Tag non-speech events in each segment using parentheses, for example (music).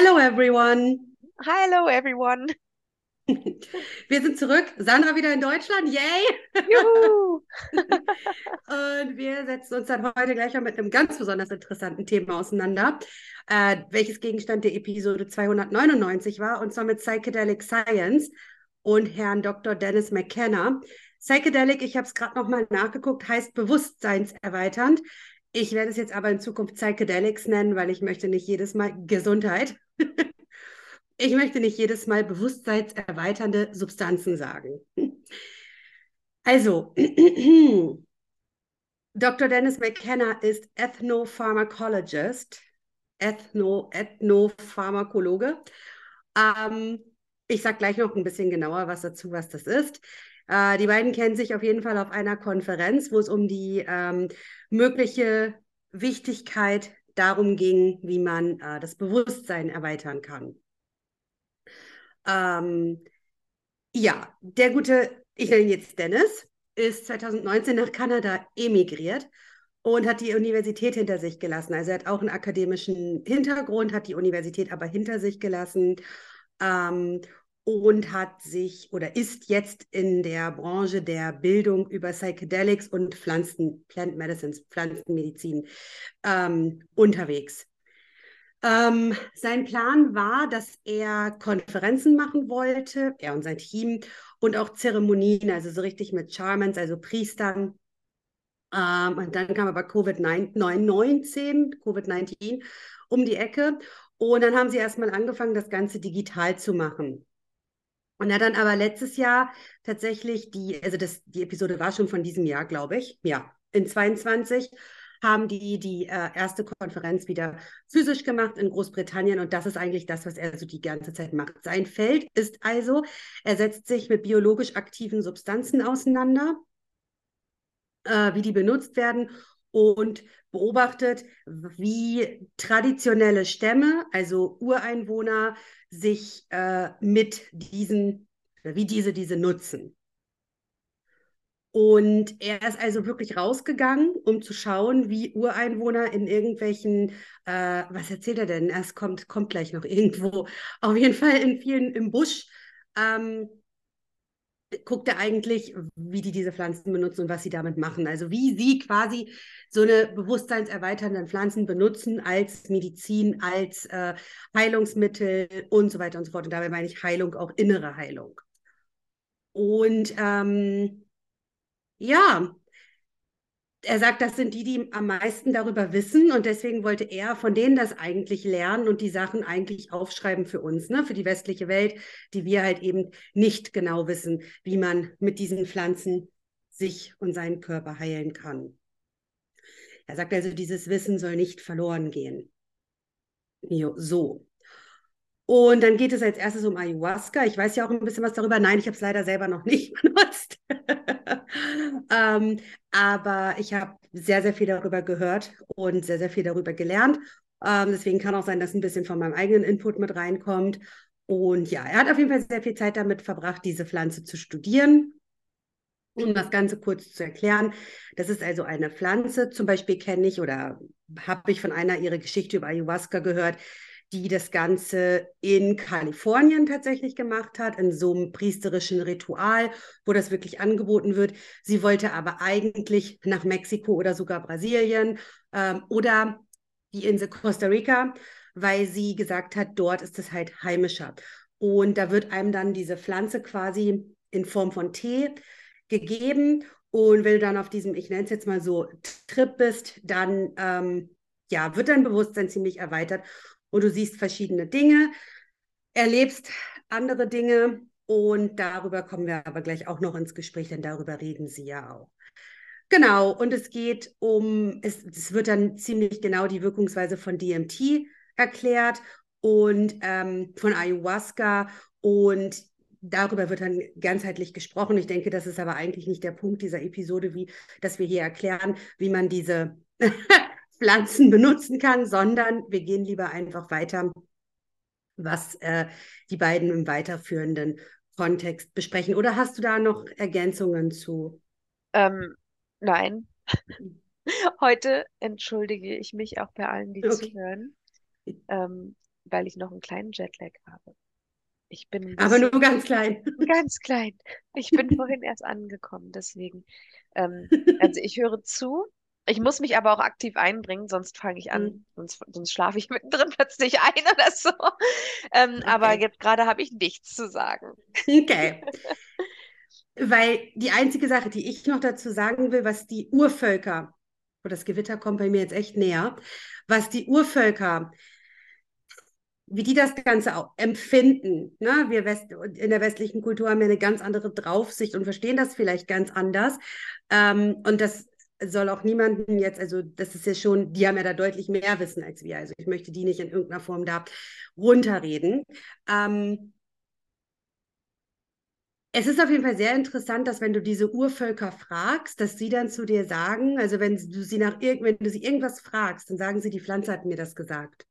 Hello everyone. Hello everyone. (laughs) Wir sind zurück. Sandra wieder in Deutschland. Yay! Juhu! (laughs) Und wir setzen uns dann heute gleich mal mit einem ganz besonders interessanten Thema auseinander, äh, welches Gegenstand der Episode 299 war, und zwar mit Psychedelic Science und Herrn Dr. Dennis McKenna. Psychedelic, ich habe es gerade nochmal nachgeguckt, heißt bewusstseinserweiternd. Ich werde es jetzt aber in Zukunft Psychedelics nennen, weil ich möchte nicht jedes Mal Gesundheit. (laughs) ich möchte nicht jedes Mal bewusstseinserweiternde Substanzen sagen. Also, (clears throat) Dr. Dennis McKenna ist Ethnopharmacologist, Ethno, Ethnopharmakologe. Ähm, ich sage gleich noch ein bisschen genauer was dazu, was das ist. Äh, die beiden kennen sich auf jeden Fall auf einer Konferenz, wo es um die ähm, mögliche Wichtigkeit darum ging, wie man äh, das Bewusstsein erweitern kann. Ähm, ja, der gute, ich nenne ihn jetzt Dennis, ist 2019 nach Kanada emigriert und hat die Universität hinter sich gelassen. Also er hat auch einen akademischen Hintergrund, hat die Universität aber hinter sich gelassen ähm, und hat sich oder ist jetzt in der Branche der Bildung über Psychedelics und Pflanzen, Plant Medicines, Pflanzenmedizin ähm, unterwegs. Ähm, sein Plan war, dass er Konferenzen machen wollte, er und sein Team, und auch Zeremonien, also so richtig mit Charmans, also Priestern. Ähm, und dann kam aber Covid-19, Covid-19 um die Ecke. Und dann haben sie erstmal angefangen, das Ganze digital zu machen. Und er dann aber letztes Jahr tatsächlich die, also das, die Episode war schon von diesem Jahr, glaube ich. Ja, in 22 haben die die äh, erste Konferenz wieder physisch gemacht in Großbritannien und das ist eigentlich das, was er so die ganze Zeit macht. Sein Feld ist also, er setzt sich mit biologisch aktiven Substanzen auseinander, äh, wie die benutzt werden und beobachtet, wie traditionelle Stämme, also Ureinwohner, sich äh, mit diesen, wie diese diese nutzen. Und er ist also wirklich rausgegangen, um zu schauen, wie Ureinwohner in irgendwelchen, äh, was erzählt er denn? Es kommt, kommt gleich noch (laughs) irgendwo, auf jeden Fall in vielen im Busch, ähm, guckt er eigentlich, wie die diese Pflanzen benutzen und was sie damit machen. Also wie sie quasi so eine bewusstseinserweiternden Pflanzen benutzen als Medizin, als äh, Heilungsmittel und so weiter und so fort. Und dabei meine ich Heilung, auch innere Heilung. Und ähm, ja, er sagt, das sind die, die am meisten darüber wissen und deswegen wollte er von denen das eigentlich lernen und die Sachen eigentlich aufschreiben für uns, ne, für die westliche Welt, die wir halt eben nicht genau wissen, wie man mit diesen Pflanzen sich und seinen Körper heilen kann. Er sagt also, dieses Wissen soll nicht verloren gehen. Jo, so. Und dann geht es als erstes um Ayahuasca. Ich weiß ja auch ein bisschen was darüber. Nein, ich habe es leider selber noch nicht (laughs) benutzt. Ähm, aber ich habe sehr, sehr viel darüber gehört und sehr, sehr viel darüber gelernt. Ähm, deswegen kann auch sein, dass ein bisschen von meinem eigenen Input mit reinkommt. Und ja, er hat auf jeden Fall sehr viel Zeit damit verbracht, diese Pflanze zu studieren. Um das Ganze kurz zu erklären, das ist also eine Pflanze, zum Beispiel kenne ich oder habe ich von einer ihre Geschichte über Ayahuasca gehört, die das Ganze in Kalifornien tatsächlich gemacht hat, in so einem priesterischen Ritual, wo das wirklich angeboten wird. Sie wollte aber eigentlich nach Mexiko oder sogar Brasilien ähm, oder die Insel Costa Rica, weil sie gesagt hat, dort ist es halt heimischer. Und da wird einem dann diese Pflanze quasi in Form von Tee gegeben. Und wenn du dann auf diesem, ich nenne es jetzt mal so, Trip bist, dann ähm, ja, wird dein Bewusstsein ziemlich erweitert und du siehst verschiedene Dinge, erlebst andere Dinge und darüber kommen wir aber gleich auch noch ins Gespräch, denn darüber reden sie ja auch. Genau, und es geht um, es, es wird dann ziemlich genau die Wirkungsweise von DMT erklärt und ähm, von Ayahuasca und darüber wird dann ganzheitlich gesprochen. Ich denke, das ist aber eigentlich nicht der Punkt dieser Episode, wie, dass wir hier erklären, wie man diese (laughs) Pflanzen benutzen kann, sondern wir gehen lieber einfach weiter, was äh, die beiden im weiterführenden Kontext besprechen. Oder hast du da noch Ergänzungen zu? Ähm, nein. (laughs) Heute entschuldige ich mich auch bei allen, die okay. zuhören. Ähm, weil ich noch einen kleinen Jetlag habe. Ich bin Aber nur ganz klein. (laughs) ganz klein. Ich bin vorhin erst angekommen, deswegen. Ähm, (laughs) also ich höre zu. Ich muss mich aber auch aktiv einbringen, sonst fange ich an, Hm, sonst, sonst schlafe ich (laughs) mittendrin plötzlich ein oder so. Ähm, aber Okay. jetzt gerade habe ich nichts zu sagen. Okay. (laughs) Weil die einzige Sache, die ich noch dazu sagen will, was die Urvölker, oh, das Gewitter kommt bei mir jetzt echt näher, was die Urvölker, wie die das Ganze auch empfinden. Ne? Wir West in der westlichen Kultur haben ja eine ganz andere Draufsicht und verstehen das vielleicht ganz anders. Ähm, und das soll auch niemanden jetzt, also das ist ja schon, die haben ja da deutlich mehr Wissen als wir. Also ich möchte die nicht in irgendeiner Form da runterreden. Ähm, es ist auf jeden Fall sehr interessant, dass wenn du diese Urvölker fragst, dass sie dann zu dir sagen, also wenn du sie nach wenn du sie irgendwas fragst, dann sagen sie, die Pflanze hat mir das gesagt.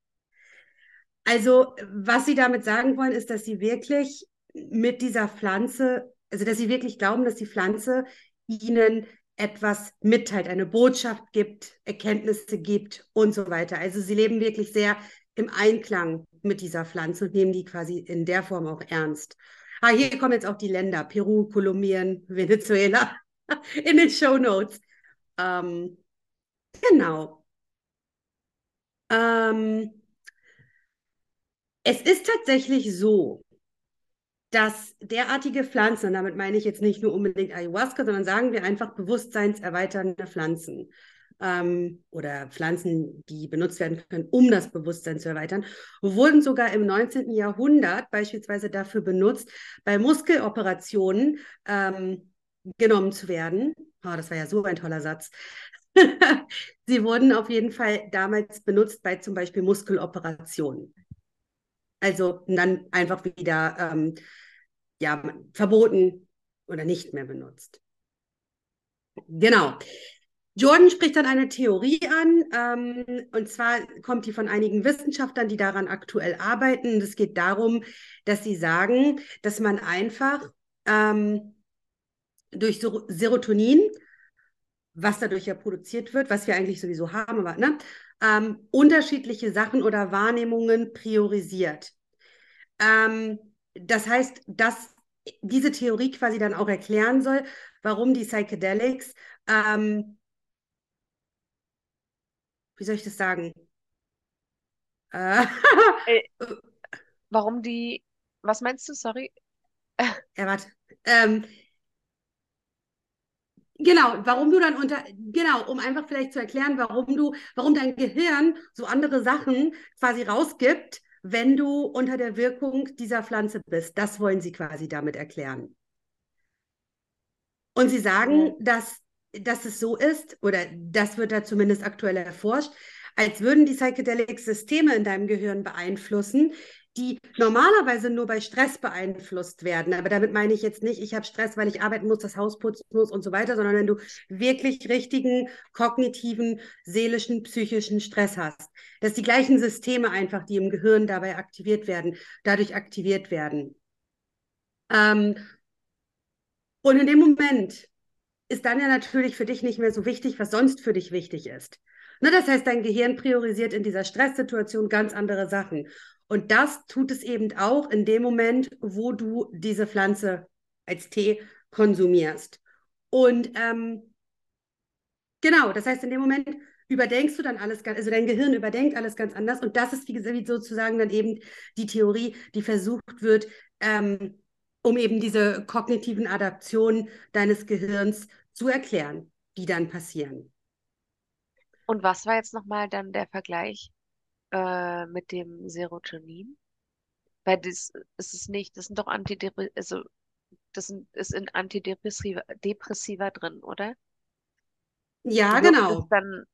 Also, was sie damit sagen wollen, ist, dass sie wirklich mit dieser Pflanze, also dass sie wirklich glauben, dass die Pflanze ihnen etwas mitteilt, eine Botschaft gibt, Erkenntnisse gibt und so weiter. Also sie leben wirklich sehr im Einklang mit dieser Pflanze und nehmen die quasi in der Form auch ernst. Ah, hier kommen jetzt auch die Länder, Peru, Kolumbien, (laughs) Venezuela in den Show Notes. Ähm, genau. Ähm, es ist tatsächlich so, dass derartige Pflanzen, und damit meine ich jetzt nicht nur unbedingt Ayahuasca, sondern sagen wir einfach bewusstseinserweiternde Pflanzen ähm, oder Pflanzen, die benutzt werden können, um das Bewusstsein zu erweitern, wurden sogar im 19. Jahrhundert beispielsweise dafür benutzt, bei Muskeloperationen ähm, genommen zu werden. Oh, das war ja so ein toller Satz. (laughs) Sie wurden auf jeden Fall damals benutzt bei zum Beispiel Muskeloperationen. Also dann einfach wieder ähm, ja, verboten oder nicht mehr benutzt. Genau. Jordan spricht dann eine Theorie an, ähm, und zwar kommt die von einigen Wissenschaftlern, die daran aktuell arbeiten. Es geht darum, dass sie sagen, dass man einfach ähm, durch Ser Serotonin, was dadurch ja produziert wird, was wir eigentlich sowieso haben, aber ne, ähm, unterschiedliche Sachen oder Wahrnehmungen priorisiert. Ähm, das heißt, dass diese Theorie quasi dann auch erklären soll, warum die Psychedelics, ähm, wie soll ich das sagen? Äh, Äh, (laughs) warum die, was meinst du? Sorry. ja, warte. Ähm, Genau, warum du dann unter, genau, um einfach vielleicht zu erklären, warum du, warum dein Gehirn so andere Sachen quasi rausgibt, wenn du unter der Wirkung dieser Pflanze bist. Das wollen sie quasi damit erklären. Und sie sagen, dass, dass es so ist, oder das wird da zumindest aktuell erforscht, als würden die Psychedelics Systeme in deinem Gehirn beeinflussen, die normalerweise nur bei Stress beeinflusst werden. Aber damit meine ich jetzt nicht, ich habe Stress, weil ich arbeiten muss, das Haus putzen muss und so weiter, sondern wenn du wirklich richtigen kognitiven, seelischen, psychischen Stress hast. Dass die gleichen Systeme einfach, die im Gehirn dabei aktiviert werden, dadurch aktiviert werden. Ähm, und in dem Moment ist dann ja natürlich für dich nicht mehr so wichtig, was sonst für dich wichtig ist. Ne, das heißt, dein Gehirn priorisiert in dieser Stresssituation ganz andere Sachen. Und das tut es eben auch in dem Moment, wo du diese Pflanze als Tee konsumierst. Und ähm, genau, das heißt, in dem Moment überdenkst du dann alles, also dein Gehirn überdenkt alles ganz anders. Und das ist wie, wie sozusagen dann eben die Theorie, die versucht wird, ähm, um eben diese kognitiven Adaptionen deines Gehirns zu erklären, die dann passieren. Und was war jetzt nochmal dann der Vergleich äh, mit dem Serotonin? Weil das ist es nicht, das sind doch Antidepressiva, also das sind, ist in Antidepressiva Depressiva drin, oder? Ja, Wirkt genau. dann,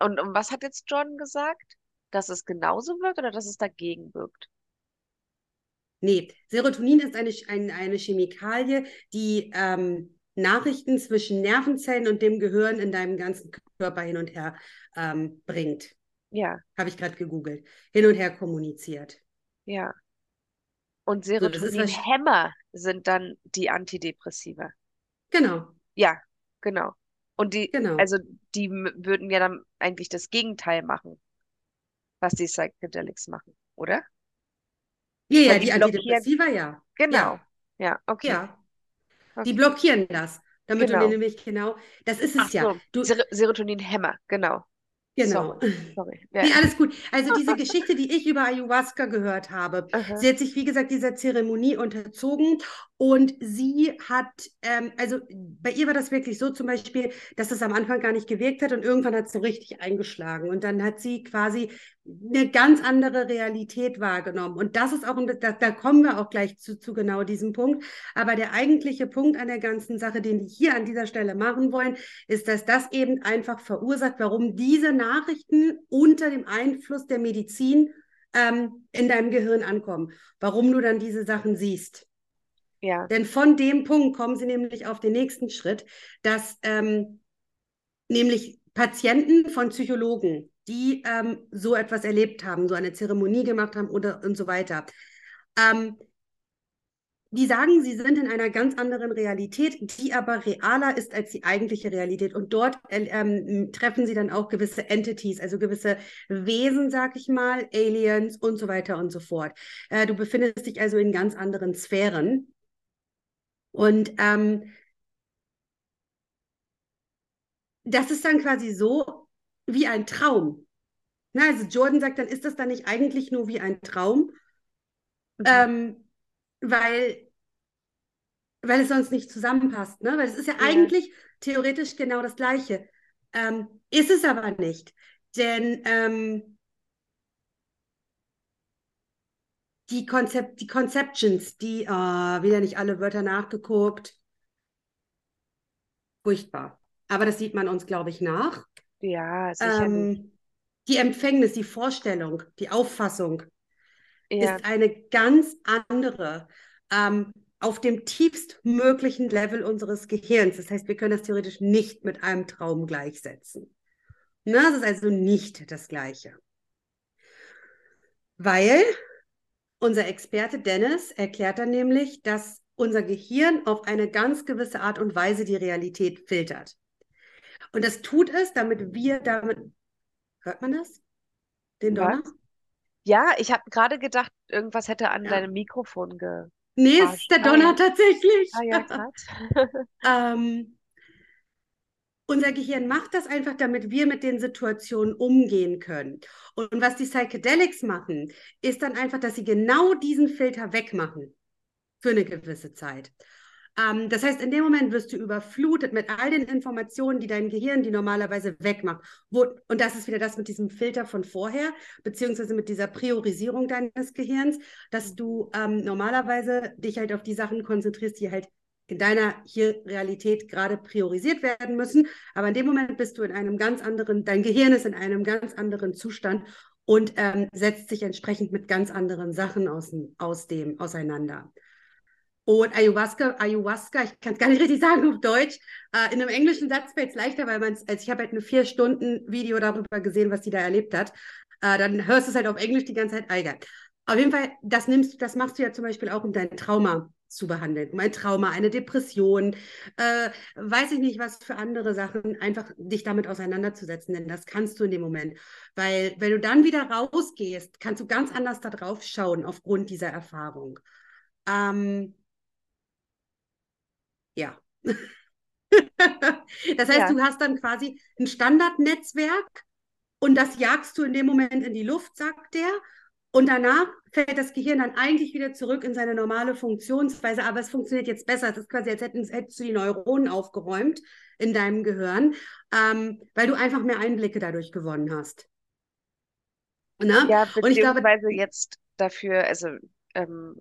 und, und was hat jetzt John gesagt? Dass es genauso wirkt oder dass es dagegen wirkt? Nee, Serotonin ist eine, ein, eine Chemikalie, die ähm, Nachrichten zwischen Nervenzellen und dem Gehirn in deinem ganzen Körper hin und her ähm, bringt. Ja, Habe ich gerade gegoogelt. Hin und her kommuniziert. ja. Und So. Serotoninhemmer sind dann die Antidepressiva. Genau, Ja, genau. Und die, genau. also die würden ja dann eigentlich das Gegenteil machen. was die Psychedelics machen, oder? Ja, ja, Weil die die. Antidepressiva, ja. Genau. Ja, Ja, okay. ja. Die Okay. blockieren das, damit du Genau. nämlich genau, das ist Ach es ja. so, Du, Ser Serotonin-Hämmer, genau. Genau. Sorry, sorry. (laughs) Ja. Nee, alles gut. Also (laughs) diese Geschichte, die ich über Ayahuasca gehört habe, Aha. sie hat sich, wie gesagt, dieser Zeremonie unterzogen und sie hat, ähm, also bei ihr war das wirklich so zum Beispiel, dass es am Anfang gar nicht gewirkt hat und irgendwann hat es so richtig eingeschlagen und dann hat sie quasi eine ganz andere Realität wahrgenommen. Und das ist auch, da, da kommen wir auch gleich zu, zu genau diesem Punkt. Aber der eigentliche Punkt an der ganzen Sache, den die hier an dieser Stelle machen wollen, ist, dass das eben einfach verursacht, warum diese Nachrichten unter dem Einfluss der Medizin ähm, in deinem Gehirn ankommen, warum du dann diese Sachen siehst. Ja, Denn von dem Punkt kommen sie nämlich auf den nächsten Schritt, dass ähm, nämlich Patienten von Psychologen, die ähm, so etwas erlebt haben, so eine Zeremonie gemacht haben oder und so weiter, ähm, die sagen, sie sind in einer ganz anderen Realität, die aber realer ist als die eigentliche Realität. Und dort äh, ähm, treffen sie dann auch gewisse Entities, also gewisse Wesen, sag ich mal, Aliens und so weiter und so fort. Äh, du befindest dich also in ganz anderen Sphären. Und ähm, das ist dann quasi so wie ein Traum. Na, also Jordan sagt dann, ist das dann nicht eigentlich nur wie ein Traum? Mhm. Ähm, weil, weil es sonst nicht zusammenpasst, ne? Weil es ist ja Ja. eigentlich theoretisch genau das Gleiche. Ähm, ist es aber nicht. Denn ähm, die, Konzept, die Conceptions, die, ah, wieder nicht alle Wörter nachgeguckt. Furchtbar. Aber das sieht man uns, glaube ich, nach. Ja, sicherlich. Ähm, die Empfängnis, die Vorstellung, die Auffassung Ja, ist eine ganz andere ähm, auf dem tiefstmöglichen Level unseres Gehirns. Das heißt, wir können das theoretisch nicht mit einem Traum gleichsetzen. Na, das ist also nicht das Gleiche. Weil unser Experte Dennis erklärt dann nämlich, dass unser Gehirn auf eine ganz gewisse Art und Weise die Realität filtert. Und das tut es, damit wir damit, hört man das? Den Was? Donner? ja, ich habe gerade gedacht, irgendwas hätte an Ja. deinem Mikrofon ge. Nee, Ah, es ist der ah, Donner ja. tatsächlich. Ah ja, krass. (laughs) Ähm, unser Gehirn macht das einfach, damit wir mit den Situationen umgehen können. Und was die Psychedelics machen, ist dann einfach, dass sie genau diesen Filter wegmachen für eine gewisse Zeit. Ähm, das heißt, in dem Moment wirst du überflutet mit all den Informationen, die dein Gehirn die normalerweise wegmacht. Wo, und das ist wieder das mit diesem Filter von vorher, beziehungsweise mit dieser Priorisierung deines Gehirns, dass du ähm, normalerweise dich halt auf die Sachen konzentrierst, die halt in deiner hier Realität gerade priorisiert werden müssen. Aber in dem Moment bist du in einem ganz anderen, dein Gehirn ist in einem ganz anderen Zustand und ähm, setzt sich entsprechend mit ganz anderen Sachen aus, aus dem auseinander. Und Ayahuasca, Ayahuasca, ich kann es gar nicht (laughs) richtig sagen auf Deutsch. Äh, in einem englischen Satz fällt es leichter, weil man es, also ich habe halt ein vier Stunden Video darüber gesehen, was die da erlebt hat. Äh, dann hörst du es halt auf Englisch die ganze Zeit. Ah, egal. Auf jeden Fall, das nimmst, das machst du ja zum Beispiel auch, um dein Trauma zu behandeln, um ein Trauma, eine Depression, äh, weiß ich nicht, was für andere Sachen, einfach dich damit auseinanderzusetzen, denn das kannst du in dem Moment. Weil wenn du dann wieder rausgehst, kannst du ganz anders da drauf schauen aufgrund dieser Erfahrung. Ähm, ja. (laughs) Das heißt, Ja. du hast dann quasi ein Standardnetzwerk und das jagst du in dem Moment in die Luft, sagt der. Und danach fällt das Gehirn dann eigentlich wieder zurück in seine normale Funktionsweise, aber es funktioniert jetzt besser. Es ist quasi, als hättest du die Neuronen aufgeräumt in deinem Gehirn, ähm, weil du einfach mehr Einblicke dadurch gewonnen hast. Ne? Ja, Und ich glaube, beziehungsweise jetzt dafür, also ähm,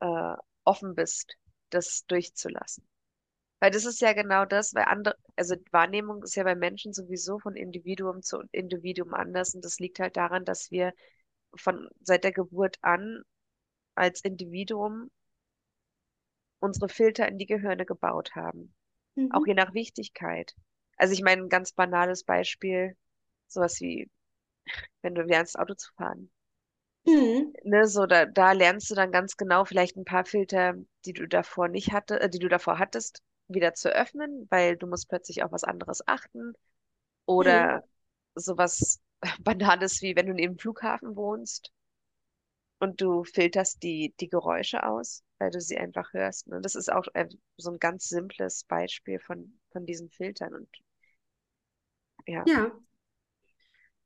äh, offen bist, das durchzulassen. Weil das ist ja genau das, weil andere, also Wahrnehmung ist ja bei Menschen sowieso von Individuum zu Individuum anders und das liegt halt daran, dass wir von seit der Geburt an als Individuum unsere Filter in die Gehirne gebaut haben, auch Mhm. je nach Wichtigkeit. Also ich meine, ein ganz banales Beispiel, sowas wie, wenn du lernst, Auto zu fahren. Mhm. Ne, so da, da lernst du dann ganz genau vielleicht ein paar Filter, die du davor nicht hatte, äh, die du davor hattest, wieder zu öffnen, weil du musst plötzlich auf was anderes achten. Oder sowas (laughs) Banales wie wenn du neben dem Flughafen wohnst und du filterst die, die Geräusche aus, weil du sie einfach hörst. Und das ist auch so ein ganz simples Beispiel von, von diesen Filtern. Und ja. Ja.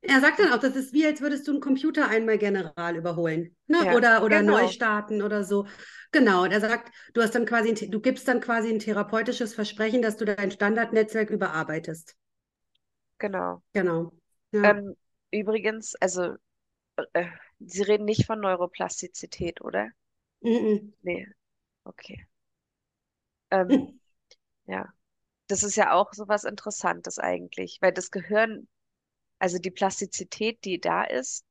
Er sagt dann auch, das ist wie, als würdest du einen Computer einmal general überholen. Ne? Ja, oder oder genau. neu starten oder so. Genau. Und er sagt, du hast dann quasi, ein, du gibst dann quasi ein therapeutisches Versprechen, dass du dein Standardnetzwerk überarbeitest. Genau. Genau. Ja. Ähm, übrigens, also äh, Sie reden nicht von Neuroplastizität, oder? Mhm. Nee. Okay. Ähm, ja. Das ist ja auch so was Interessantes eigentlich, weil das Gehirn, also die Plastizität, die da ist,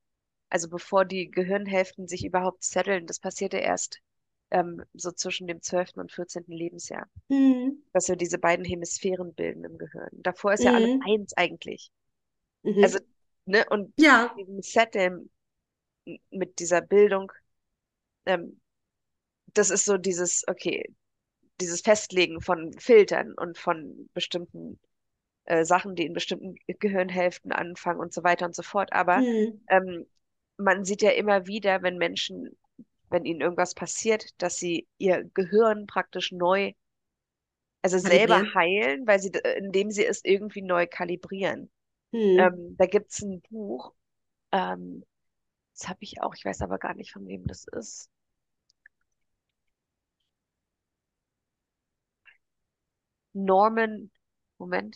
also bevor die Gehirnhälften sich überhaupt zetteln, das passiert ja erst ähm, so zwischen dem 12. und 14. Lebensjahr, Mhm. dass wir diese beiden Hemisphären bilden im Gehirn. Davor ist ja alles Mhm. eins eigentlich. Mhm. Also, ne, und ja. diesem Setteln mit dieser Bildung, ähm, das ist so dieses, okay, dieses Festlegen von Filtern und von bestimmten äh, Sachen, die in bestimmten Gehirnhälften anfangen und so weiter und so fort. Aber Mhm. ähm, man sieht ja immer wieder, wenn Menschen, wenn ihnen irgendwas passiert, dass sie ihr Gehirn praktisch neu, also selber heilen, weil sie, indem sie es irgendwie neu kalibrieren. Mhm. Ähm, da gibt es ein Buch, ähm, das habe ich auch, ich weiß aber gar nicht, von wem das ist. Norman, Moment,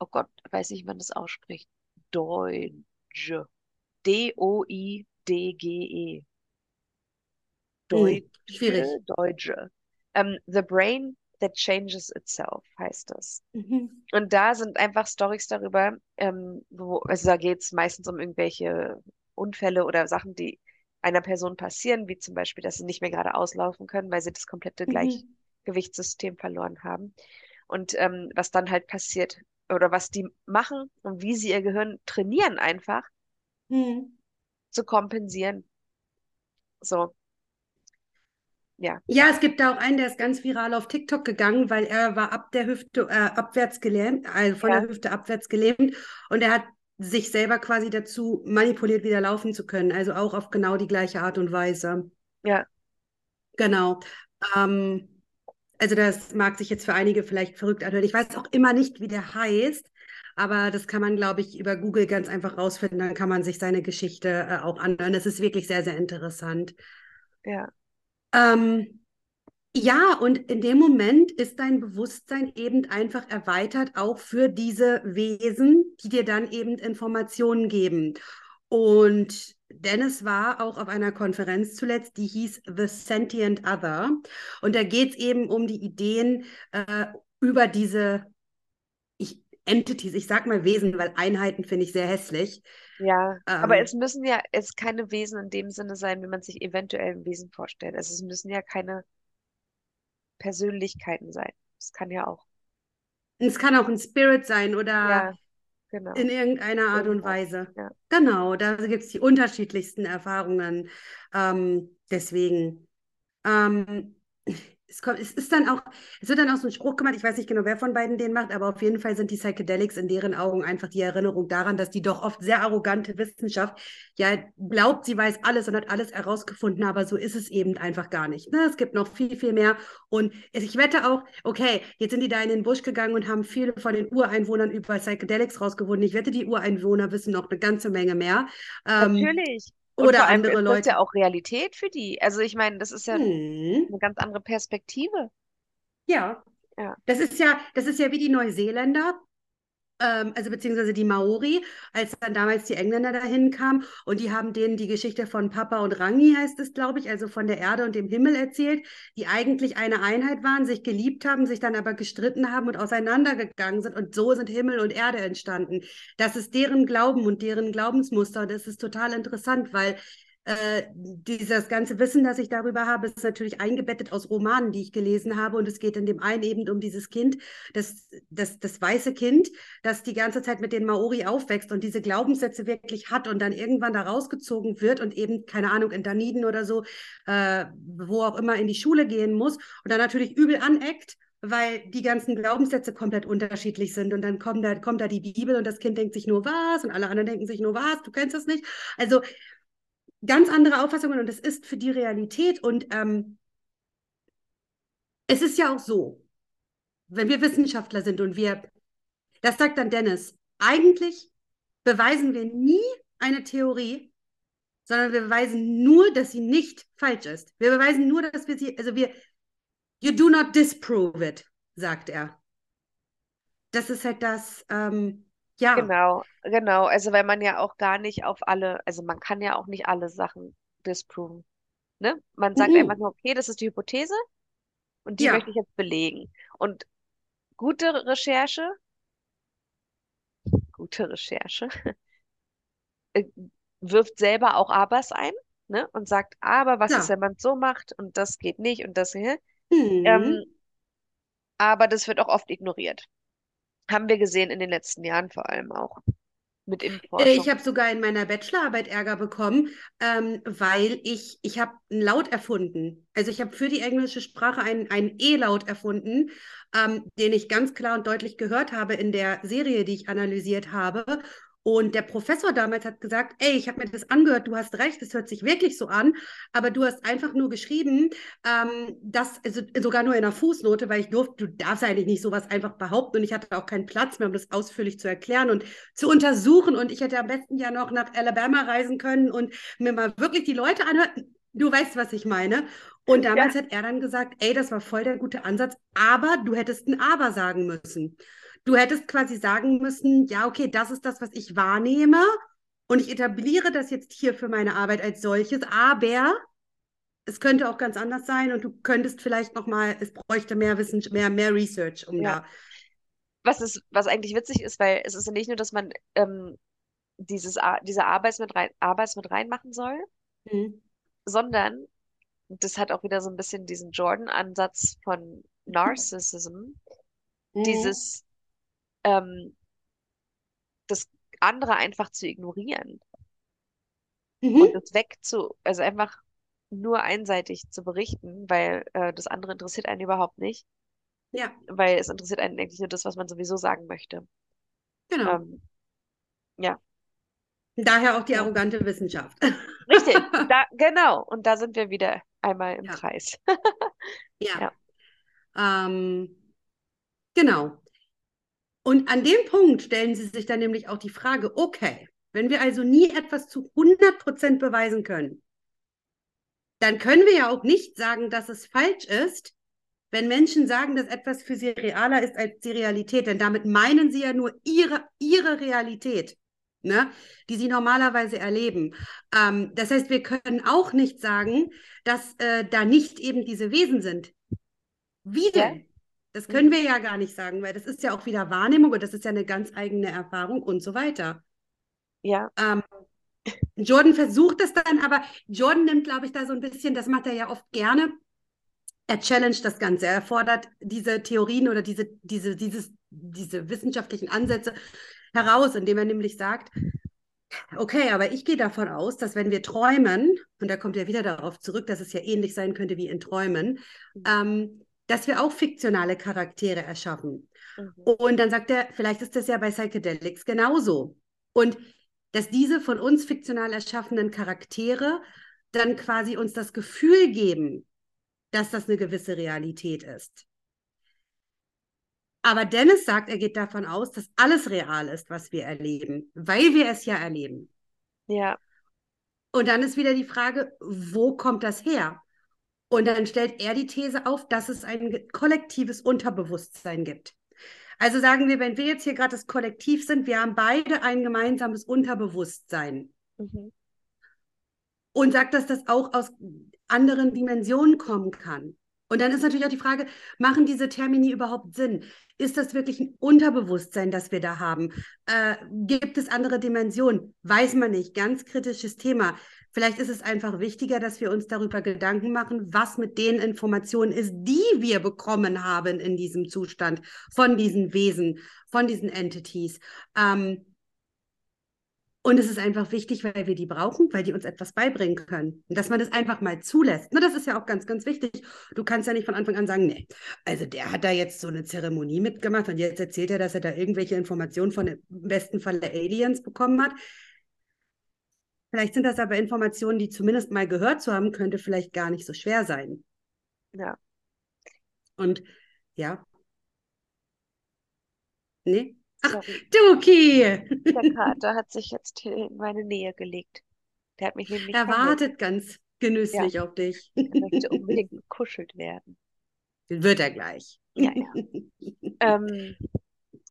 oh Gott, weiß nicht, wie man das ausspricht. Deutsche. D-O-I-D-G-E. Mhm. Deutsche, Schwierig. Deutsche. Ähm, The Brain That Changes Itself heißt das. Mhm. Und da sind einfach Storys darüber, ähm, wo, also da geht es meistens um irgendwelche Unfälle oder Sachen, die einer Person passieren, wie zum Beispiel, dass sie nicht mehr gerade auslaufen können, weil sie das komplette Mhm. Gleichgewichtssystem verloren haben. Und ähm, was dann halt passiert oder was die machen und wie sie ihr Gehirn trainieren, einfach Mhm. zu kompensieren. So, ja, Ja, es gibt da auch einen, der ist ganz viral auf TikTok gegangen, weil er war ab der Hüfte äh, abwärts gelähmt, also von ja, der Hüfte abwärts gelähmt und er hat sich selber quasi dazu manipuliert, wieder laufen zu können. Also auch auf genau die gleiche Art und Weise. ja, Genau. Ähm, also das mag sich jetzt für einige vielleicht verrückt anhören. Ich weiß auch immer nicht, wie der heißt, aber das kann man, glaube ich, über Google ganz einfach rausfinden. Dann kann man sich seine Geschichte äh, auch anhören. Das ist wirklich sehr, sehr interessant. ja, Ähm, ja, und in dem Moment ist dein Bewusstsein eben einfach erweitert, auch für diese Wesen, die dir dann eben Informationen geben. Und Dennis war auch auf einer Konferenz zuletzt, die hieß The Sentient Other. Und da geht es eben um die Ideen äh, über diese ich, Entities, ich sag mal Wesen, weil Einheiten finde ich sehr hässlich. ja. Aber Ähm, es müssen ja es keine Wesen in dem Sinne sein, wie man sich eventuell ein Wesen vorstellt. Also es müssen ja keine Persönlichkeiten sein. Es kann ja auch, es kann auch ein Spirit sein oder ja, in genau, irgendeiner Art und irgendwas. Weise. Ja, Genau, da gibt es die unterschiedlichsten Erfahrungen. Ähm, deswegen, ähm, es kommt, es ist dann auch, es wird dann auch so ein Spruch gemacht, ich weiß nicht genau, wer von beiden den macht, aber auf jeden Fall sind die Psychedelics in deren Augen einfach die Erinnerung daran, dass die doch oft sehr arrogante Wissenschaft ja glaubt, sie weiß alles und hat alles herausgefunden, aber so ist es eben einfach gar nicht. Ne? Es gibt noch viel, viel mehr. Und ich wette auch, okay, jetzt sind die da in den Busch gegangen und haben viele von den Ureinwohnern über Psychedelics rausgefunden. Ich wette, die Ureinwohner wissen noch eine ganze Menge mehr. Ähm, natürlich. Und oder allem andere ist das Leute. ja auch Realität für die. Also ich meine, das ist ja Hm. eine ganz andere Perspektive. Ja, Ja, das ist ja, das ist ja wie die Neuseeländer, ähm, also beziehungsweise die Maori, als dann damals die Engländer dahin kamen. Und die haben denen die Geschichte von Papa und Rangi, heißt es, glaube ich, also von der Erde und dem Himmel erzählt, die eigentlich eine Einheit waren, sich geliebt haben, sich dann aber gestritten haben und auseinandergegangen sind. Und so sind Himmel und Erde entstanden. Das ist deren Glauben und deren Glaubensmuster. Und das ist total interessant, weil äh, dieses ganze Wissen, das ich darüber habe, ist natürlich eingebettet aus Romanen, die ich gelesen habe. Und es geht in dem einen eben um dieses Kind, das, das, das weiße Kind, das die ganze Zeit mit den Maori aufwächst und diese Glaubenssätze wirklich hat und dann irgendwann da rausgezogen wird und eben, keine Ahnung, in Daniden oder so, äh, wo auch immer in die Schule gehen muss und dann natürlich übel aneckt weil die ganzen Glaubenssätze komplett unterschiedlich sind. Und dann kommt da, kommt da die Bibel und das Kind denkt sich nur was und alle anderen denken sich nur was, du kennst das nicht. Also ganz andere Auffassungen und es ist für die Realität. Und ähm, es ist ja auch so, wenn wir Wissenschaftler sind und wir, das sagt dann Dennis, eigentlich beweisen wir nie eine Theorie, sondern wir beweisen nur, dass sie nicht falsch ist. Wir beweisen nur, dass wir sie, also wir, You do not disprove it, sagt er. Das ist halt das, ähm, ja. Genau, genau. Also weil man ja auch gar nicht auf alle, also man kann ja auch nicht alle Sachen disproven. Ne? Man sagt Mhm. einfach nur, okay, das ist die Hypothese und die Ja. möchte ich jetzt belegen. Und gute Recherche, gute Recherche, (laughs) äh, wirft selber auch Abers ein, ne? Und sagt, aber was ist, wenn man es so macht und das geht nicht und das? Mhm. Ähm, aber das wird auch oft ignoriert. Haben wir gesehen in den letzten Jahren vor allem auch. Mit Äh, Impfforschung. Ich habe sogar in meiner Bachelorarbeit Ärger bekommen, ähm, weil ich, ich habe einen Laut erfunden. Also ich habe für die englische Sprache einen, einen E-Laut erfunden, ähm, den ich ganz klar und deutlich gehört habe in der Serie, die ich analysiert habe. Und der Professor damals hat gesagt, ey, ich habe mir das angehört, du hast recht, es hört sich wirklich so an, aber du hast einfach nur geschrieben, ähm, das, also sogar nur in einer Fußnote, weil ich durfte, du darfst eigentlich nicht sowas einfach behaupten und ich hatte auch keinen Platz mehr, um das ausführlich zu erklären und zu untersuchen. Und ich hätte am besten ja noch nach Alabama reisen können und mir mal wirklich die Leute anhören. Du weißt, was ich meine. Und damals hat er dann gesagt, ey, das war voll der gute Ansatz, aber du hättest ein Aber sagen müssen. Du hättest quasi sagen müssen, ja, okay, das ist das, was ich wahrnehme und ich etabliere das jetzt hier für meine Arbeit als solches, aber es könnte auch ganz anders sein und du könntest vielleicht noch mal, es bräuchte mehr Wissen, mehr, mehr Research, um Ja. da. Was ist, was eigentlich witzig ist, weil es ist ja nicht nur, dass man ähm, dieses, diese Arbeits mit rein, Arbeits mit reinmachen soll, Hm. sondern das hat auch wieder so ein bisschen diesen Jordan-Ansatz von Narcissism, Hm. dieses ähm, das andere einfach zu ignorieren Mhm. und es wegzu, also einfach nur einseitig zu berichten, weil äh, das andere interessiert einen überhaupt nicht, Ja, weil es interessiert einen eigentlich nur das, was man sowieso sagen möchte. genau. Ähm, ja, Daher auch die Ja. arrogante Wissenschaft. (laughs) richtig, da, genau. Und da sind wir wieder einmal im Ja. Kreis. Ja. (laughs) Ähm, genau. Und an dem Punkt stellen Sie sich dann nämlich auch die Frage, okay, wenn wir also nie etwas zu 100% beweisen können, dann können wir ja auch nicht sagen, dass es falsch ist, wenn Menschen sagen, dass etwas für sie realer ist als die Realität. Denn damit meinen sie ja nur ihre, ihre Realität, ne, die sie normalerweise erleben. Ähm, das heißt, wir können auch nicht sagen, dass äh, da nicht eben diese Wesen sind. Wie denn? Das können wir ja gar nicht sagen, weil das ist ja auch wieder Wahrnehmung und das ist ja eine ganz eigene Erfahrung und so weiter. Ja, Ähm, Jordan versucht es dann, aber Jordan nimmt, glaube ich, da so ein bisschen, das macht er ja oft gerne. Er challenged das Ganze. Er fordert diese Theorien oder diese, diese, dieses, diese wissenschaftlichen Ansätze heraus, indem er nämlich sagt, okay, aber ich gehe davon aus, dass wenn wir träumen, und da kommt er wieder darauf zurück, dass es ja ähnlich sein könnte wie in Träumen, ähm, dass wir auch fiktionale Charaktere erschaffen. mhm. Und dann sagt er, vielleicht ist das ja bei Psychedelics genauso. Und dass diese von uns fiktional erschaffenen Charaktere dann quasi uns das Gefühl geben, dass das eine gewisse Realität ist. Aber Dennis sagt, er geht davon aus, dass alles real ist, was wir erleben, weil wir es ja erleben. ja, Und dann ist wieder die Frage, wo kommt das her? Und dann stellt er die These auf, dass es ein kollektives Unterbewusstsein gibt. Also sagen wir, wenn wir jetzt hier gerade das Kollektiv sind, wir haben beide ein gemeinsames Unterbewusstsein. mhm. Und sagt, dass das auch aus anderen Dimensionen kommen kann. Und dann ist natürlich auch die Frage, machen diese Termini überhaupt Sinn? Ist das wirklich ein Unterbewusstsein, das wir da haben? Äh, gibt es andere Dimensionen? Weiß man nicht. Ganz kritisches Thema. Vielleicht ist es einfach wichtiger, dass wir uns darüber Gedanken machen, was mit den Informationen ist, die wir bekommen haben in diesem Zustand von diesen Wesen, von diesen Entities. Ähm, Und es ist einfach wichtig, weil wir die brauchen, weil die uns etwas beibringen können. Und dass man das einfach mal zulässt. Ne, das ist ja auch ganz, ganz wichtig. Du kannst ja nicht von Anfang an sagen, nee, also der hat da jetzt so eine Zeremonie mitgemacht und jetzt erzählt er, dass er da irgendwelche Informationen von im besten Falle Aliens bekommen hat. Vielleicht sind das aber Informationen, die zumindest mal gehört zu haben, könnte vielleicht gar nicht so schwer sein. Ja. Und ja. Nee? Ach, Sorry. Duki! Der Kater hat sich jetzt in meine Nähe gelegt. Der hat mich nämlich Er wartet ganz genüsslich auf dich. Er möchte unbedingt gekuschelt werden. Wird er gleich. Ja, ja. Ähm,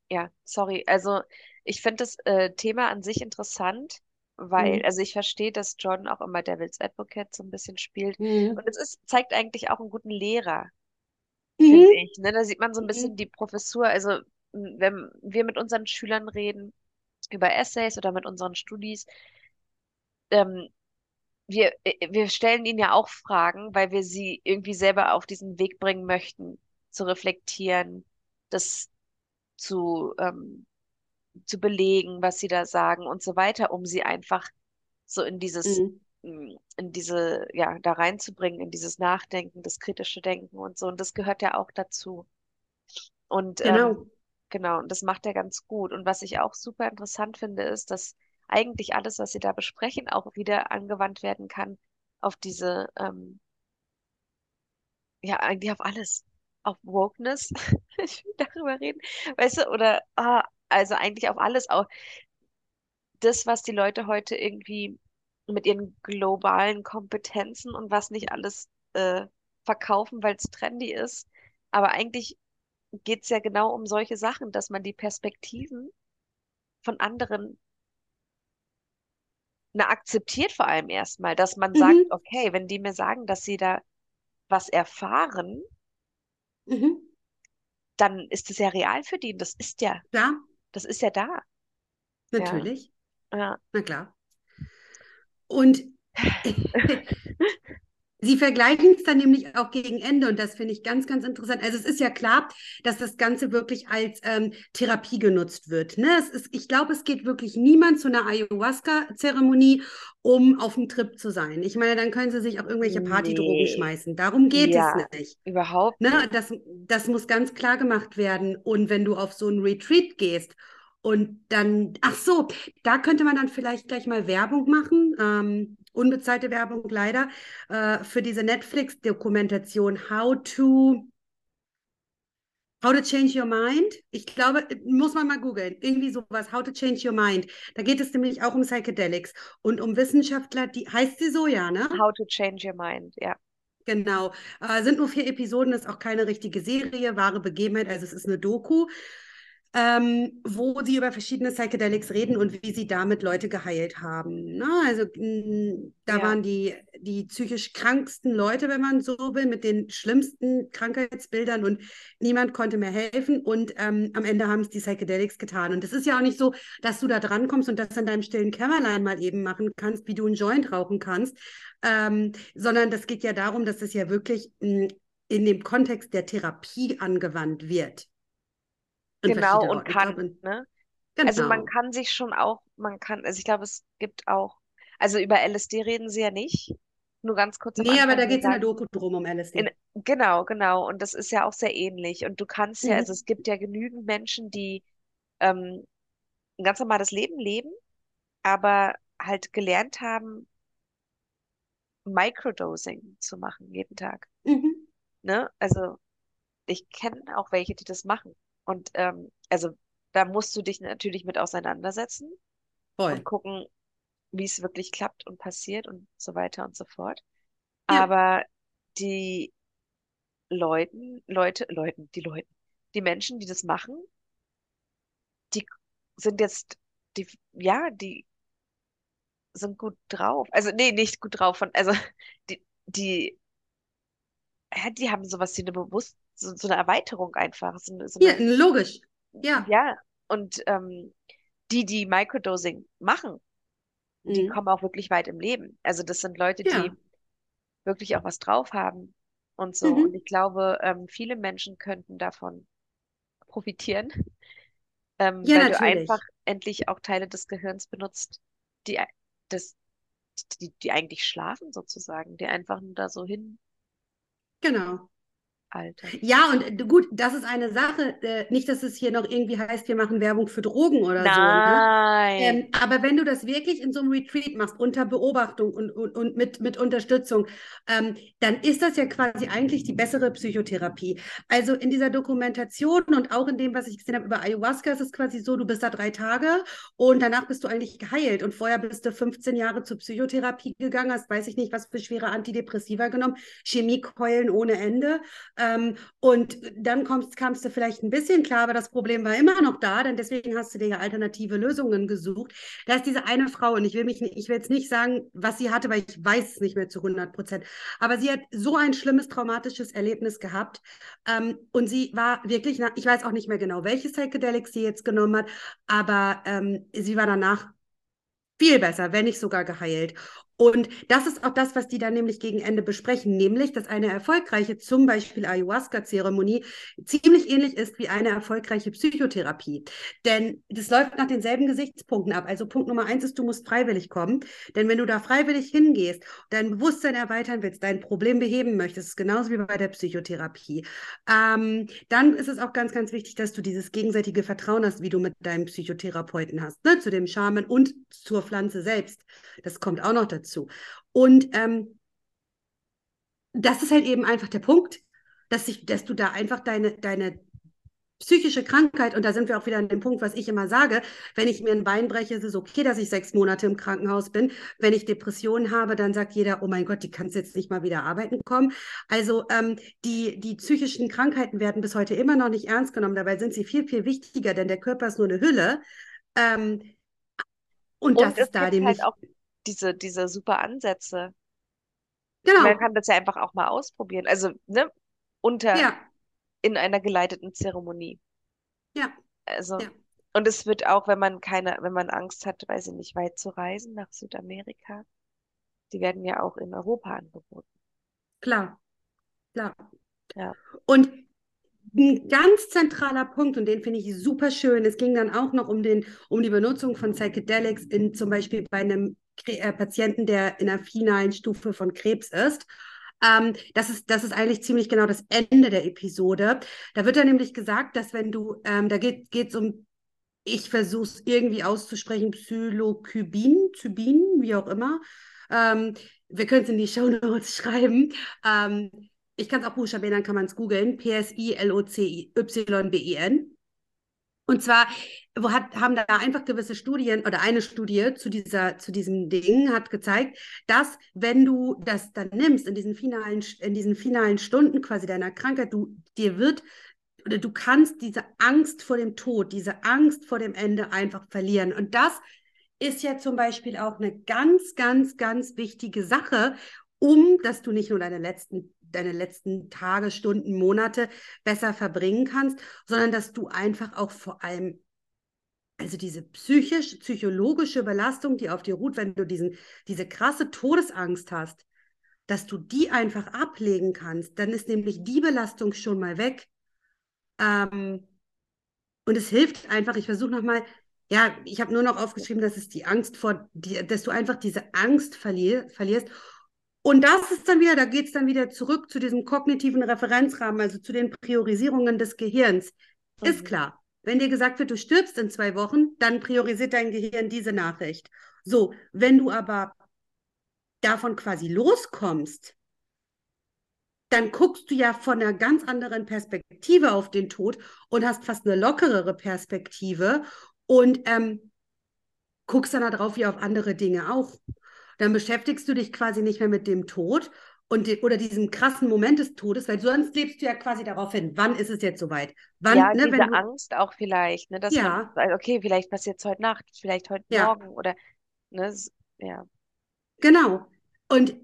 ja, sorry. Also ich finde das äh, Thema an sich interessant, weil, Mhm. also ich verstehe, dass John auch immer Devil's Advocate so ein bisschen spielt. Mhm. Und es ist, zeigt eigentlich auch einen guten Lehrer, finde Mhm. ich. Ne? Da sieht man so ein Mhm. bisschen die Professur. Also wenn wir mit unseren Schülern reden über Essays oder mit unseren Studis, ähm, wir, äh, wir stellen ihnen ja auch Fragen, weil wir sie irgendwie selber auf diesen Weg bringen möchten, zu reflektieren, das zu, ähm, zu belegen, was sie da sagen und so weiter, um sie einfach so in dieses, Mhm. mm, in diese, ja, da reinzubringen, in dieses Nachdenken, das kritische Denken und so. Und das gehört ja auch dazu. Und ähm, Genau. genau, und das macht er ganz gut. Und was ich auch super interessant finde, ist, dass eigentlich alles, was sie da besprechen, auch wieder angewandt werden kann auf diese, ähm, ja, eigentlich auf alles. Auf Wokeness, (laughs) ich will darüber reden, weißt du, oder ah, also eigentlich auf alles, auch das, was die Leute heute irgendwie mit ihren globalen Kompetenzen und was nicht alles äh, verkaufen, weil es trendy ist. Aber eigentlich geht es ja genau um solche Sachen, dass man die Perspektiven von anderen na, akzeptiert vor allem erstmal, dass man sagt, Mhm. okay, wenn die mir sagen, dass sie da was erfahren, Mhm. dann ist es ja real für die. Das ist ja, Ja, das ist ja da. Natürlich. ja, Na klar. Und (laughs) (laughs) Sie vergleichen es dann nämlich auch gegen Ende und das finde ich ganz, ganz interessant. Also es ist ja klar, dass das Ganze wirklich als ähm, Therapie genutzt wird. Ne? Es ist, ich glaube, es geht wirklich niemand zu einer Ayahuasca-Zeremonie, um auf dem Trip zu sein. Ich meine, dann können sie sich auch irgendwelche Partydrogen nee, schmeißen. Darum geht ja, es nicht. überhaupt Ne? nicht. Das, das muss ganz klar gemacht werden. Und wenn du auf so ein Retreat gehst und dann, ach so, da könnte man dann vielleicht gleich mal Werbung machen, ähm, unbezahlte Werbung leider, äh, für diese Netflix-Dokumentation How to How to Change Your Mind. Ich glaube, muss man mal googeln. Irgendwie sowas. How to Change Your Mind. Da geht es nämlich auch um Psychedelics und um Wissenschaftler, die heißt sie so, ja, ne? How to change your mind, ja. Genau. Äh, sind nur vier Episoden, ist auch keine richtige Serie, wahre Begebenheit, also es ist eine Doku, ähm, wo sie über verschiedene Psychedelics reden und wie sie damit Leute geheilt haben. Ne? Also mh, da Ja, waren die, die psychisch kranksten Leute, wenn man so will, mit den schlimmsten Krankheitsbildern und niemand konnte mehr helfen und ähm, am Ende haben es die Psychedelics getan. Und es ist ja auch nicht so, dass du da dran kommst und das in deinem stillen Kämmerlein mal eben machen kannst, wie du einen Joint rauchen kannst, ähm, sondern das geht ja darum, dass es ja wirklich mh, in dem Kontext der Therapie angewandt wird. Genau, und Orten. Ich kann, ne? Also man genau. kann sich schon auch, man kann, also ich glaube, es gibt auch, also über LSD reden sie ja nicht. Nur ganz kurz Nee, aber da geht es in der. Doku drum um In, LSD. genau, genau. Und das ist ja auch sehr ähnlich. Und du kannst ja, also Mhm. es gibt ja genügend Menschen, die ähm, ein ganz normales Leben leben, aber halt gelernt haben, Microdosing zu machen jeden Tag. Mhm. Ne? Also ich kenne auch welche, die das machen. Und ähm, also da musst du dich natürlich mit auseinandersetzen und Voll. gucken, wie es wirklich klappt und passiert und so weiter und so fort. Ja. Aber die Leuten, Leute, Leuten, die Leuten, die Menschen, die das machen, die sind jetzt, die, ja, die sind gut drauf. Also, nee, nicht gut drauf. Von, also, die, die, ja, die haben sowas wie eine Bewusst, so, so eine Erweiterung einfach. So, eine- so Ja, eine, logisch. Ja. ja, und ähm, die, die Microdosing machen, die Mhm. kommen auch wirklich weit im Leben. Also, das sind Leute, die Ja. wirklich auch was drauf haben und so. Und Mhm. ich glaube, ähm, viele Menschen könnten davon profitieren, (laughs) ähm, Ja, weil du einfach natürlich. endlich auch Teile des Gehirns benutzt, die, das, die, die eigentlich schlafen sozusagen, die einfach nur da so hin Genau. Alter. Ja, und äh, gut, das ist eine Sache. Äh, nicht, dass es hier noch irgendwie heißt, wir machen Werbung für Drogen oder so. Ne? Nein. Ähm, aber wenn du das wirklich in so einem Retreat machst, unter Beobachtung und, und, und mit, mit Unterstützung, ähm, dann ist das ja quasi eigentlich die bessere Psychotherapie. Also in dieser Dokumentation und auch in dem, was ich gesehen habe über Ayahuasca, ist es quasi so, du bist da drei Tage und danach bist du eigentlich geheilt. Und vorher bist du 15 Jahre zur Psychotherapie gegangen, hast, weiß ich nicht, was für schwere Antidepressiva genommen, Chemiekeulen ohne Ende. Ähm, und dann kommst, kamst du vielleicht ein bisschen klar, aber das Problem war immer noch da, denn deswegen hast du dir ja alternative Lösungen gesucht. Da ist diese eine Frau, und ich will mich ich will jetzt nicht sagen, was sie hatte, weil ich weiß es nicht mehr zu 100 Prozent. Aber sie hat so ein schlimmes traumatisches Erlebnis gehabt. Ähm, und sie war wirklich, ich weiß auch nicht mehr genau, welche Psychedelics sie jetzt genommen hat, aber ähm, sie war danach viel besser, wenn nicht sogar geheilt. Und das ist auch das, was die dann nämlich gegen Ende besprechen, nämlich, dass eine erfolgreiche, zum Beispiel Ayahuasca-Zeremonie, ziemlich ähnlich ist wie eine erfolgreiche Psychotherapie. Denn das läuft nach denselben Gesichtspunkten ab. Also Punkt Nummer eins ist, du musst freiwillig kommen. Denn wenn du da freiwillig hingehst, dein Bewusstsein erweitern willst, dein Problem beheben möchtest, ist genauso wie bei der Psychotherapie, ähm, dann ist es auch ganz, ganz wichtig, dass du dieses gegenseitige Vertrauen hast, wie du mit deinem Psychotherapeuten hast, ne? zu dem Schaman und zur Pflanze selbst. Das kommt auch noch dazu dazu. Und ähm, das ist halt eben einfach der Punkt, dass, ich, dass du da einfach deine, deine psychische Krankheit, und da sind wir auch wieder an dem Punkt, was ich immer sage, wenn ich mir ein Bein breche, ist es okay, dass ich sechs Monate im Krankenhaus bin. Wenn ich Depressionen habe, dann sagt jeder, oh mein Gott, die kannst jetzt nicht mal wieder arbeiten kommen. Also ähm, die, die psychischen Krankheiten werden bis heute immer noch nicht ernst genommen. Dabei sind sie viel, viel wichtiger, denn der Körper ist nur eine Hülle. Ähm, und, und das ist da nämlich... Halt auch diese, diese super Ansätze. Genau. Man kann das ja einfach auch mal ausprobieren. Also, ne, unter, ja. in einer geleiteten Zeremonie. Ja. Also, ja. und es wird auch, wenn man keine, wenn man Angst hat, weiß ich nicht, weit zu reisen nach Südamerika, die werden ja auch in Europa angeboten. Klar, klar. Ja. Und ein ganz zentraler Punkt, und den finde ich super schön, es ging dann auch noch um, den, um die Benutzung von Psychedelics in zum Beispiel bei einem äh, Patienten, der in der finalen Stufe von Krebs ist. Ähm, das, ist, das ist eigentlich ziemlich genau das Ende der Episode. Da wird dann nämlich gesagt, dass wenn du, ähm, da geht es um, ich versuche es irgendwie auszusprechen, Psilocybin, Zybin, wie auch immer. Ähm, wir können es in die Show Notes (laughs) schreiben. Ich kann es auch buchstabieren, dann kann man es googeln. P-S-I-L-O-C-Y-B-I-N. Und zwar hat, haben da einfach gewisse Studien oder eine Studie zu, dieser, zu diesem Ding hat gezeigt, dass wenn du das dann nimmst in diesen finalen, in diesen finalen Stunden quasi deiner Krankheit, du dir wird oder du kannst diese Angst vor dem Tod, diese Angst vor dem Ende einfach verlieren. Und das ist ja zum Beispiel auch eine ganz, ganz, ganz wichtige Sache, um dass du nicht nur deine letzten deine letzten Tage, Stunden, Monate besser verbringen kannst, sondern dass du einfach auch vor allem also diese psychisch, psychologische Belastung, die auf dir ruht, wenn du diesen, diese krasse Todesangst hast, dass du die einfach ablegen kannst, dann ist nämlich die Belastung schon mal weg. Ähm, und es hilft einfach, ich versuche nochmal, ja, ich habe nur noch aufgeschrieben, dass es die Angst vor, die, dass du einfach diese Angst verlier, verlierst und das ist dann wieder, da geht es dann wieder zurück zu diesem kognitiven Referenzrahmen, also zu den Priorisierungen des Gehirns. Mhm. Ist klar. Wenn dir gesagt wird, du stirbst in zwei Wochen, dann priorisiert dein Gehirn diese Nachricht. So, wenn du aber davon quasi loskommst, dann guckst du ja von einer ganz anderen Perspektive auf den Tod und hast fast eine lockerere Perspektive und ähm, guckst dann darauf wie auf andere Dinge auch. Dann beschäftigst du dich quasi nicht mehr mit dem Tod und die, oder diesem krassen Moment des Todes, weil sonst lebst du ja quasi darauf hin, wann ist es jetzt soweit? Wann, ja, ne, diese du, Angst auch vielleicht, ne, dass ja. man, okay, vielleicht passiert es heute Nacht, vielleicht heute ja. Morgen oder, ne, ja. Genau. Und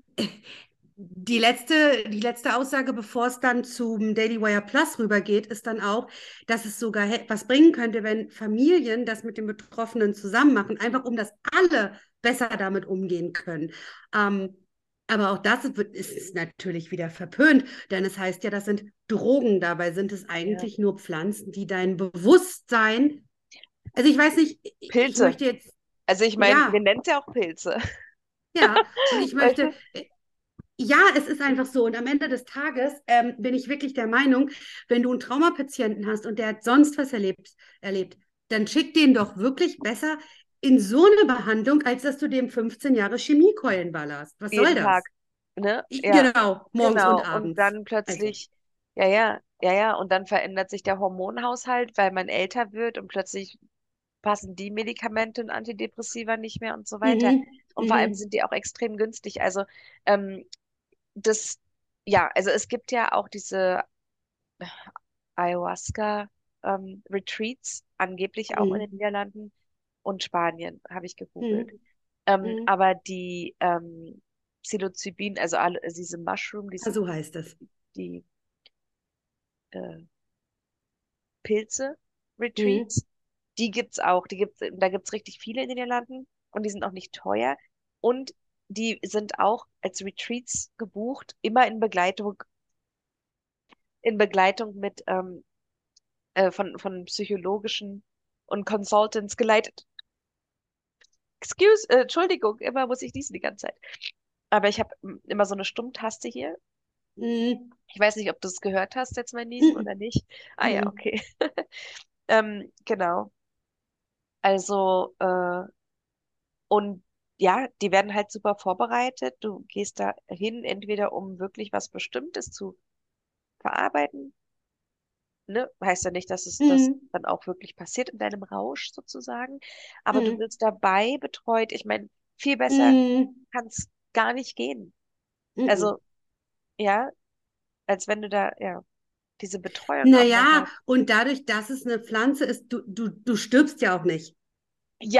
die letzte, die letzte Aussage, bevor es dann zum Daily Wire Plus rübergeht, ist dann auch, dass es sogar was bringen könnte, wenn Familien das mit den Betroffenen zusammen machen, einfach um das alle besser damit umgehen können. Ähm, aber auch das ist, ist, natürlich wieder verpönt, denn es heißt ja, das sind Drogen. Dabei sind es eigentlich ja. nur Pflanzen, die dein Bewusstsein. Also ich weiß nicht, Pilze. ich möchte jetzt Also ich meine, Ja, wir nennen es ja auch Pilze. ja. Und ich (laughs) möchte, äh, ja, es ist einfach so. Und am Ende des Tages ähm, bin ich wirklich der Meinung, wenn du einen Traumapatienten hast und der hat sonst was erlebt, erlebt, dann schick den doch wirklich besser in so eine Behandlung, als dass du dem 15 Jahre Chemiekeulen ballerst. Was soll Jeden das? Tag, ne? Ja, Genau, morgens und genau. Und abends. dann Also, plötzlich, ja, ja, ja, ja. Und dann verändert sich der Hormonhaushalt, weil man älter wird und plötzlich passen die Medikamente und Antidepressiva nicht mehr und so weiter. mhm, Und vor allem mhm, sind die auch extrem günstig. Also ähm, das, ja, also es gibt ja auch diese Ayahuasca ähm, Retreats, angeblich auch in den mhm, Niederlanden und Spanien, habe ich gegoogelt. mhm, Ähm, mhm. aber die ähm, Psilocybin, also alle, diese Mushroom, Ah, diese, so heißt es. die äh, Pilze Mhm, Retreats, die gibt's auch. Die gibt's, da gibt's richtig viele in den Niederlanden und die sind auch nicht teuer. Und die sind auch als Retreats gebucht, immer in Begleitung, in Begleitung mit ähm, äh, von, von psychologischen und Consultants geleitet. Excuse, äh, Entschuldigung, immer muss ich niesen die ganze Zeit. Aber ich habe immer so eine Stummtaste hier. mhm, Ich weiß nicht, ob du es gehört hast, jetzt mein Niesen mhm, oder nicht. Ah ja, mhm. okay. (laughs) Ähm, genau. Also, äh, und ja, die werden halt super vorbereitet. Du gehst da hin, entweder um wirklich was Bestimmtes zu verarbeiten, ne? Heißt ja nicht, dass es das Mhm. dann auch wirklich passiert in deinem Rausch sozusagen. Aber du Mhm. wirst dabei betreut. Ich meine, viel besser Mhm. kann es gar nicht gehen. Mhm. Also, ja, als wenn du da, ja, diese Betreuung Naja, und dadurch, dass es eine Pflanze ist, du, du, du stirbst ja auch nicht.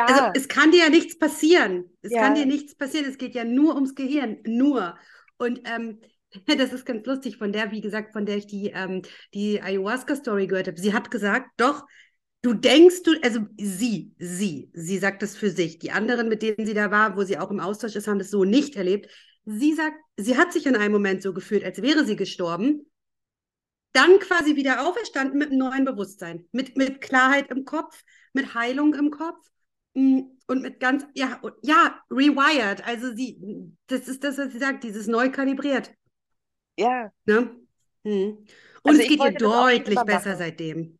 Also Ja, es kann dir ja nichts passieren. Es kann dir ja, nichts passieren. Es geht ja nur ums Gehirn. Nur. Und ähm, (laughs) das ist ganz lustig, von der, wie gesagt, von der ich die, ähm, die Ayahuasca-Story gehört habe. Sie hat gesagt, doch, du denkst, du, also sie, sie, sie sagt das für sich. Die anderen, mit denen sie da war, wo sie auch im Austausch ist, haben das so nicht erlebt. Sie sagt, sie hat sich in einem Moment so gefühlt, als wäre sie gestorben dann quasi wieder auferstanden mit einem neuen Bewusstsein, mit, mit Klarheit im Kopf, mit Heilung im Kopf mm, und mit ganz, ja, ja, rewired. Also sie, das ist das, was sie sagt, dieses neu kalibriert. Ja. Ne? Mhm. Und Also es ich geht ihr wollte deutlich besser seitdem.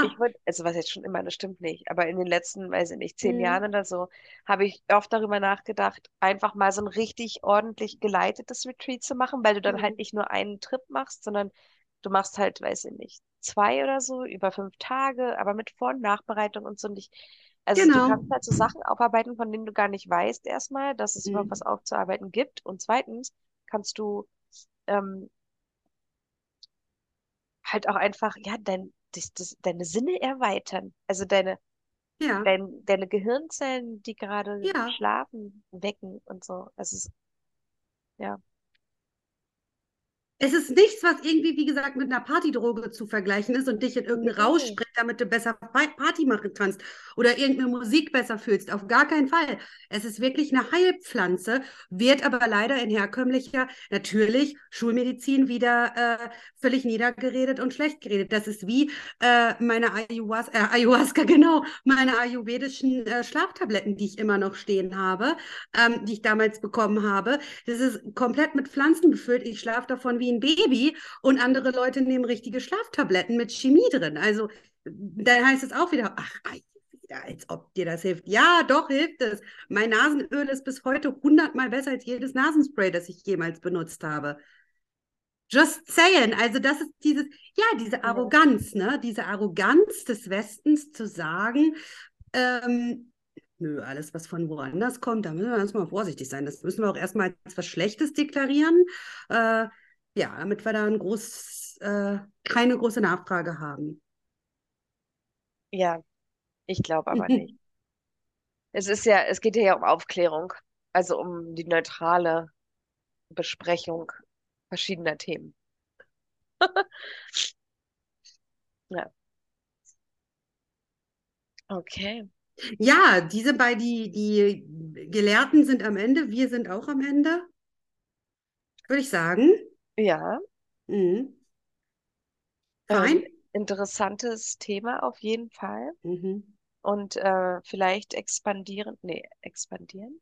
Ich Ja. würde, also was jetzt schon immer, das stimmt nicht, aber in den letzten, weiß ich nicht, zehn Jahren Mhm. oder so, habe ich oft darüber nachgedacht, einfach mal so ein richtig ordentlich geleitetes Retreat zu machen, weil du dann halt Mhm. nicht nur einen Trip machst, sondern du machst halt, weiß ich nicht, zwei oder so über fünf Tage, aber mit Vor- und Nachbereitung und so. Und ich, also du Genau. kannst halt so Sachen aufarbeiten, von denen du gar nicht weißt erstmal, dass es überhaupt was Mhm. aufzuarbeiten gibt. Und zweitens kannst du ähm, halt auch einfach, ja, dein, das, das, deine Sinne erweitern. Also deine Ja. dein, deine Gehirnzellen, die gerade Ja. schlafen, wecken und so. Es ist, ja. Es ist nichts, was irgendwie, wie gesagt, mit einer Partydroge zu vergleichen ist und dich in irgendeinen Rausch bringt, damit du besser Pa- Party machen kannst oder irgendeine Musik besser fühlst. Auf gar keinen Fall. Es ist wirklich eine Heilpflanze, wird aber leider in herkömmlicher, natürlich, Schulmedizin wieder äh, völlig niedergeredet und schlecht geredet. Das ist wie äh, meine Ayahuasca, äh, Ayahuasca, (laughs) genau, meine ayurvedischen äh, Schlaftabletten, die ich immer noch stehen habe, ähm, die ich damals bekommen habe. Das ist komplett mit Pflanzen befüllt. Ich schlafe davon wie ein Baby und andere Leute nehmen richtige Schlaftabletten mit Chemie drin. Also dann heißt es auch wieder, ach, als ob dir das hilft. Ja, doch hilft es. Mein Nasenöl ist bis heute hundertmal besser als jedes Nasenspray, das ich jemals benutzt habe. Just saying, also das ist dieses, ja, diese. Arroganz, ne? Diese Arroganz des Westens zu sagen, ähm, nö, alles, was von woanders kommt, da müssen wir erstmal vorsichtig sein. Das müssen wir auch erstmal als was Schlechtes deklarieren. Äh, ja, damit wir da ein groß, äh, keine große Nachfrage haben. Ja, ich glaube aber nicht. Es ist ja, es geht ja um Aufklärung, also um die neutrale Besprechung verschiedener Themen. (laughs) Ja, okay. Ja, diese beiden, die, die Gelehrten sind am Ende, wir sind auch am Ende, würde ich sagen. Ja, Mhm. ähm, Fein. interessantes Thema auf jeden Fall. Mhm. und äh, vielleicht expandieren, nee, expandieren?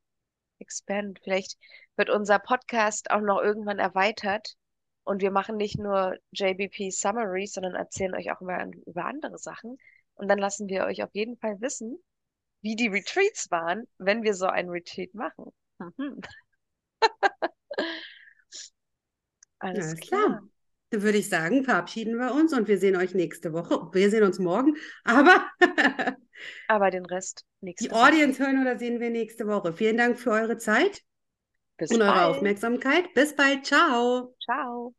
Expand. Vielleicht wird unser Podcast auch noch irgendwann erweitert und wir machen nicht nur JBP Summaries, sondern erzählen euch auch über, über andere Sachen. Und dann lassen wir euch auf jeden Fall wissen, wie die Retreats waren, wenn wir so ein Retreat machen. Mhm. (laughs) Alles, Alles klar. klar. Dann würde ich sagen, verabschieden wir uns und wir sehen euch nächste Woche. Wir sehen uns morgen, (laughs) aber. (laughs) aber den Rest nächste Die Woche. Audience hören oder sehen wir nächste Woche. Vielen Dank für eure Zeit Bis und bald. eure Aufmerksamkeit. Bis bald. Ciao. Ciao.